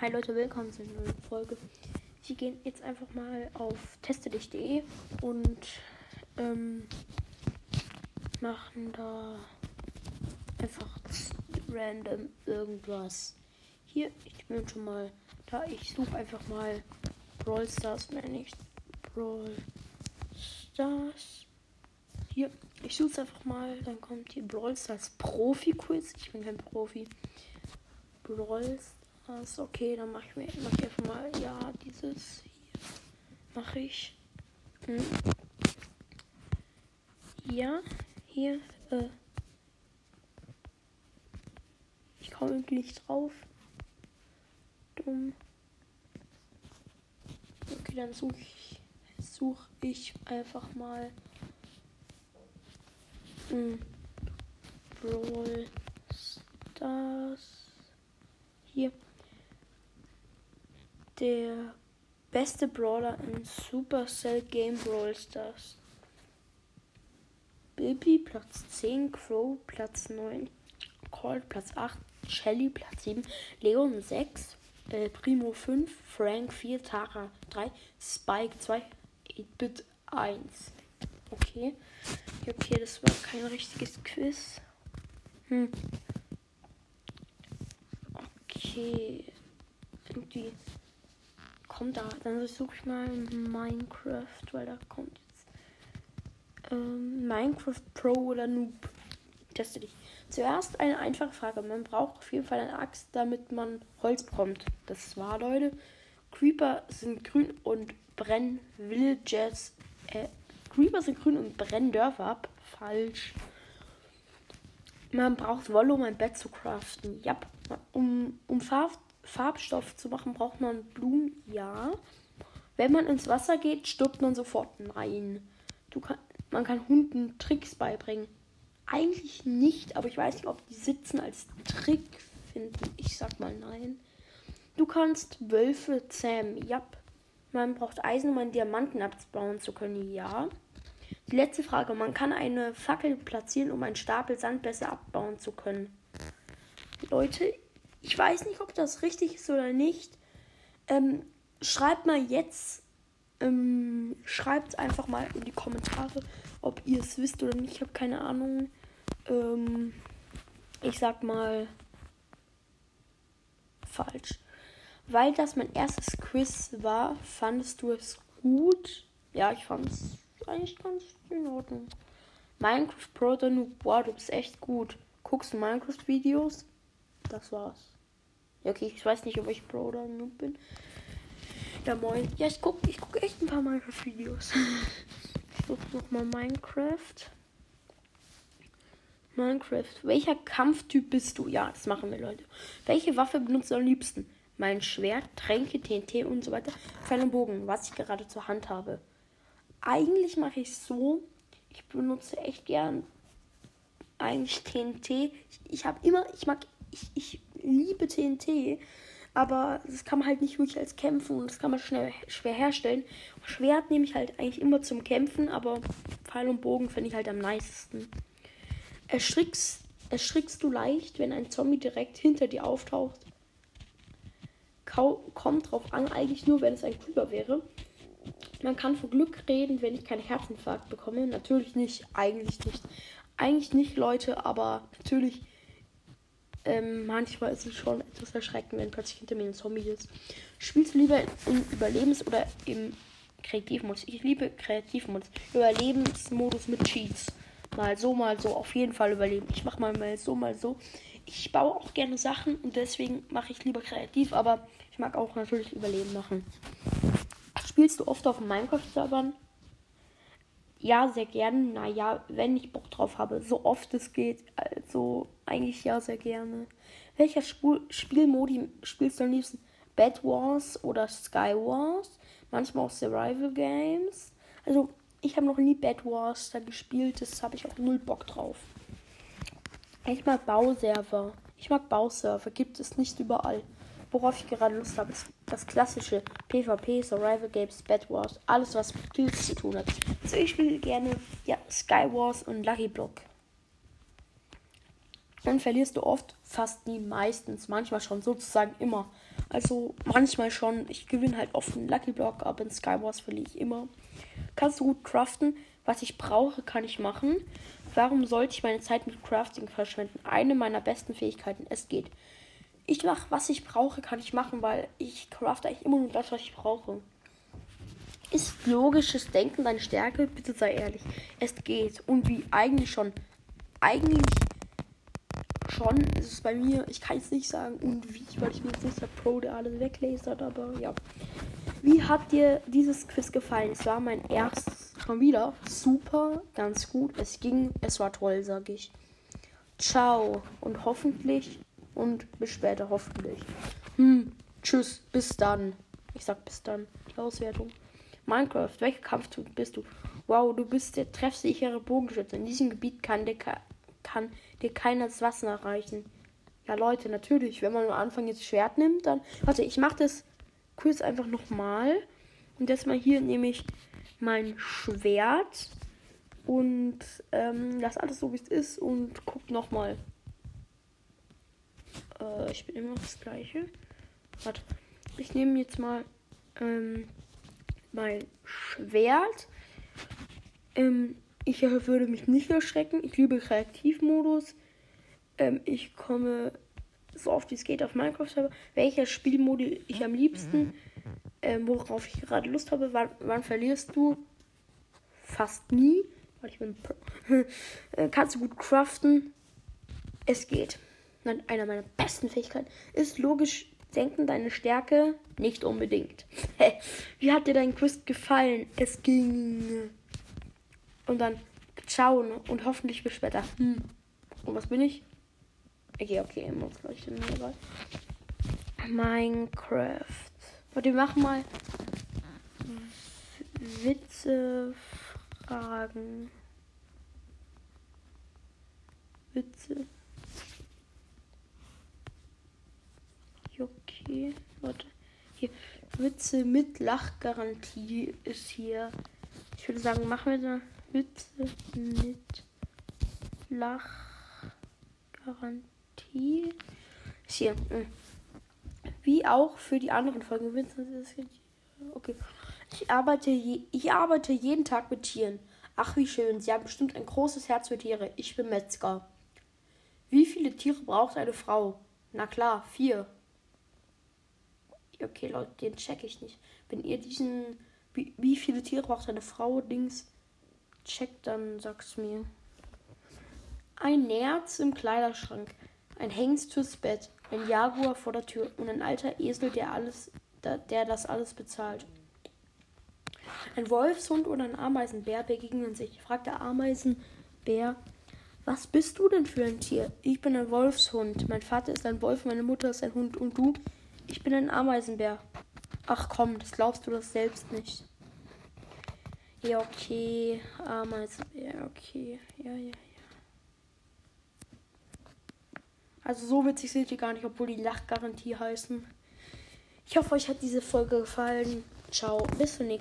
Hi Leute, willkommen zu einer neuen Folge. Wir gehen jetzt einfach mal auf teste.de und ähm, machen da einfach random irgendwas. Hier, ich bin schon mal da. Ich suche einfach mal Brawl Stars, nein, nicht Brawl Stars. Hier, ich suche es einfach mal. Dann kommt hier Brawl Stars Profi Quiz. Ich bin kein Profi. Brawl Stars. Was? Okay, dann mache ich mir mach ich einfach mal, ja, dieses hier mache ich. Hm. Ja, hier, äh. Ich komme irgendwie nicht drauf. Dumm. Okay, dann suche ich, suche ich einfach mal. Hm. Brawl Stars. Hier der beste Brawler in Supercell Game Brawl Stars. Bibi Platz 10, Crow Platz 9, Colt Platz 8, Shelly Platz 7, Leon 6, äh, Primo 5, Frank 4, Tara 3, Spike 2, 8-Bit 1. Okay. Okay, das war kein richtiges Quiz. Hm. Okay. Irgendwie kommt da? Dann suche ich mal Minecraft, weil da kommt jetzt ähm, Minecraft Pro oder Noob. Teste dich. Zuerst eine einfache Frage. Man braucht auf jeden Fall eine Axt, damit man Holz bekommt. Das war, Leute. Creeper sind grün und brennen Villages. Äh, Creeper sind grün und brennen Dörfer ab. Falsch. Man braucht Wolle, um ein Bett zu craften. Ja. Um, um Farb Farbstoff zu machen, braucht man Blumen, ja. Wenn man ins Wasser geht, stirbt man sofort. Nein. Du kann, man kann Hunden Tricks beibringen. Eigentlich nicht, aber ich weiß nicht, ob die Sitzen als Trick finden. Ich sag mal nein. Du kannst Wölfe zähmen. Ja. Man braucht Eisen, um einen Diamanten abbauen zu können. Ja. Die letzte Frage. Man kann eine Fackel platzieren, um einen Stapel Sand besser abbauen zu können. Leute, ich weiß nicht, ob das richtig ist oder nicht. Ähm, schreibt mal jetzt, ähm, schreibt einfach mal in die Kommentare, ob ihr es wisst oder nicht. Ich habe keine Ahnung. Ähm, ich sag mal falsch. Weil das mein erstes Quiz war, fandest du es gut? Ja, ich fand es eigentlich ganz in Ordnung. Minecraft Pro, boah, du bist echt gut. Guckst du Minecraft-Videos? Das war's. Ja, okay, ich weiß nicht, ob ich Pro oder Noob bin. Ja, moin. Ja, ich gucke ich guck echt ein paar Minecraft-Videos. ich gucke nochmal Minecraft. Minecraft. Welcher Kampftyp bist du? Ja, das machen wir, Leute. Welche Waffe benutzt du am liebsten? Mein Schwert, Tränke, TNT und so weiter. Pfeil und Bogen, was ich gerade zur Hand habe. Eigentlich mache ich so. Ich benutze echt gern eigentlich TNT. Ich, ich habe immer, ich mag, ich, ich liebe TNT, aber das kann man halt nicht wirklich als Kämpfen und das kann man schnell schwer herstellen. Schwert nehme ich halt eigentlich immer zum Kämpfen, aber Pfeil und Bogen finde ich halt am nicesten. Erschrickst, erschrickst du leicht, wenn ein Zombie direkt hinter dir auftaucht? Kau kommt drauf an, eigentlich nur, wenn es ein Creeper wäre. Man kann vor Glück reden, wenn ich keinen Herzinfarkt bekomme. Natürlich nicht, eigentlich nicht. Eigentlich nicht, Leute, aber natürlich ähm, manchmal ist es schon etwas erschreckend, wenn plötzlich hinter mir ein Zombie ist. Spielst du lieber im Überlebens- oder im Kreativmodus? Ich liebe Kreativmodus. Überlebensmodus mit Cheats. Mal so, mal so. Auf jeden Fall überleben. Ich mache mal, mal so, mal so. Ich baue auch gerne Sachen und deswegen mache ich lieber kreativ, aber ich mag auch natürlich Überleben machen. Spielst du oft auf Minecraft-Servern? Ja, sehr gerne. Naja, wenn ich Bock drauf habe, so oft es geht. Also eigentlich ja, sehr gerne. Welcher Spul Spielmodi spielst du am liebsten? Bad Wars oder Sky Wars? Manchmal auch Survival Games. Also, ich habe noch nie Bad Wars da gespielt. Das habe ich auch null Bock drauf. Ich mag Bauserver. Ich mag Bauserver. Gibt es nicht überall worauf ich gerade Lust habe, ist das klassische PvP, Survival Games, Bad Wars, alles was mit Kills zu tun hat. Also ich spiele gerne ja, Sky Wars und Lucky Block. Und verlierst du oft, fast nie, meistens, manchmal schon sozusagen immer. Also manchmal schon. Ich gewinne halt oft einen Lucky Block, aber in Skywars verliere ich immer. Kannst du gut craften? Was ich brauche, kann ich machen. Warum sollte ich meine Zeit mit Crafting verschwenden? Eine meiner besten Fähigkeiten. Es geht. Ich mache, was ich brauche, kann ich machen, weil ich crafte eigentlich immer nur das, was ich brauche. Ist logisches Denken deine Stärke? Bitte sei ehrlich. Es geht. Und wie eigentlich schon. Eigentlich schon ist es bei mir. Ich kann es nicht sagen und wie, weil ich bin jetzt nicht der Pro, der alles weglasert, aber ja. Wie hat dir dieses Quiz gefallen? Es war mein erstes schon wieder. Super, ganz gut. Es ging, es war toll, sag ich. Ciao und hoffentlich und bis später, hoffentlich. Hm, tschüss, bis dann. Ich sag bis dann. Auswertung. Minecraft, welcher Kampftyp bist du? Wow, du bist der treffsichere Bogenschütze. In diesem Gebiet kann dir, kann dir keiner das Wasser erreichen. Ja, Leute, natürlich, wenn man am Anfang jetzt Schwert nimmt, dann. Warte, ich mach das kurz einfach nochmal. Und jetzt mal hier nehme ich mein Schwert und ähm, lass alles so wie es ist und guck nochmal. Äh, ich bin immer das gleiche. Warte, ich nehme jetzt mal ähm, mein Schwert. Ähm, ich würde mich nicht erschrecken. Ich liebe Kreativmodus. Ähm, ich komme so oft wie es geht auf Minecraft-Server. Welcher Spielmodi ich am liebsten, ähm, worauf ich gerade Lust habe. Wann, wann verlierst du? Fast nie. Ich bin äh, Kannst du gut craften? Es geht. Einer meiner besten Fähigkeiten ist logisch denken deine Stärke nicht unbedingt. Wie hat dir dein Quiz gefallen? Es ging. Und dann ciao und hoffentlich bis später. Hm. Und was bin ich? Okay, okay, immer das gleiche. Minecraft. Warte, wir machen mal Witze fragen. Witze. Okay, warte. Hier, Witze mit Lachgarantie ist hier. Ich würde sagen, machen wir da Witze mit Lachgarantie. Ist hier. Hm. Wie auch für die anderen Folgen. Okay. Ich arbeite, je, ich arbeite jeden Tag mit Tieren. Ach, wie schön. Sie haben bestimmt ein großes Herz für Tiere. Ich bin Metzger. Wie viele Tiere braucht eine Frau? Na klar, vier. Okay, Leute, den check ich nicht. Wenn ihr diesen. Wie, wie viele Tiere braucht eine Frau? Dings checkt, dann sag's mir. Ein Nerz im Kleiderschrank. Ein Hengst fürs Bett. Ein Jaguar vor der Tür. Und ein alter Esel, der alles. der das alles bezahlt. Ein Wolfshund oder ein Ameisenbär begegnen sich. Fragt der Ameisenbär, was bist du denn für ein Tier? Ich bin ein Wolfshund. Mein Vater ist ein Wolf, meine Mutter ist ein Hund und du? Ich bin ein Ameisenbär. Ach komm, das glaubst du das selbst nicht. Ja, okay. Ameisenbär, okay. Ja, ja, ja. Also so witzig sind die gar nicht, obwohl die Lachgarantie heißen. Ich hoffe, euch hat diese Folge gefallen. Ciao, bis zum nächsten Mal.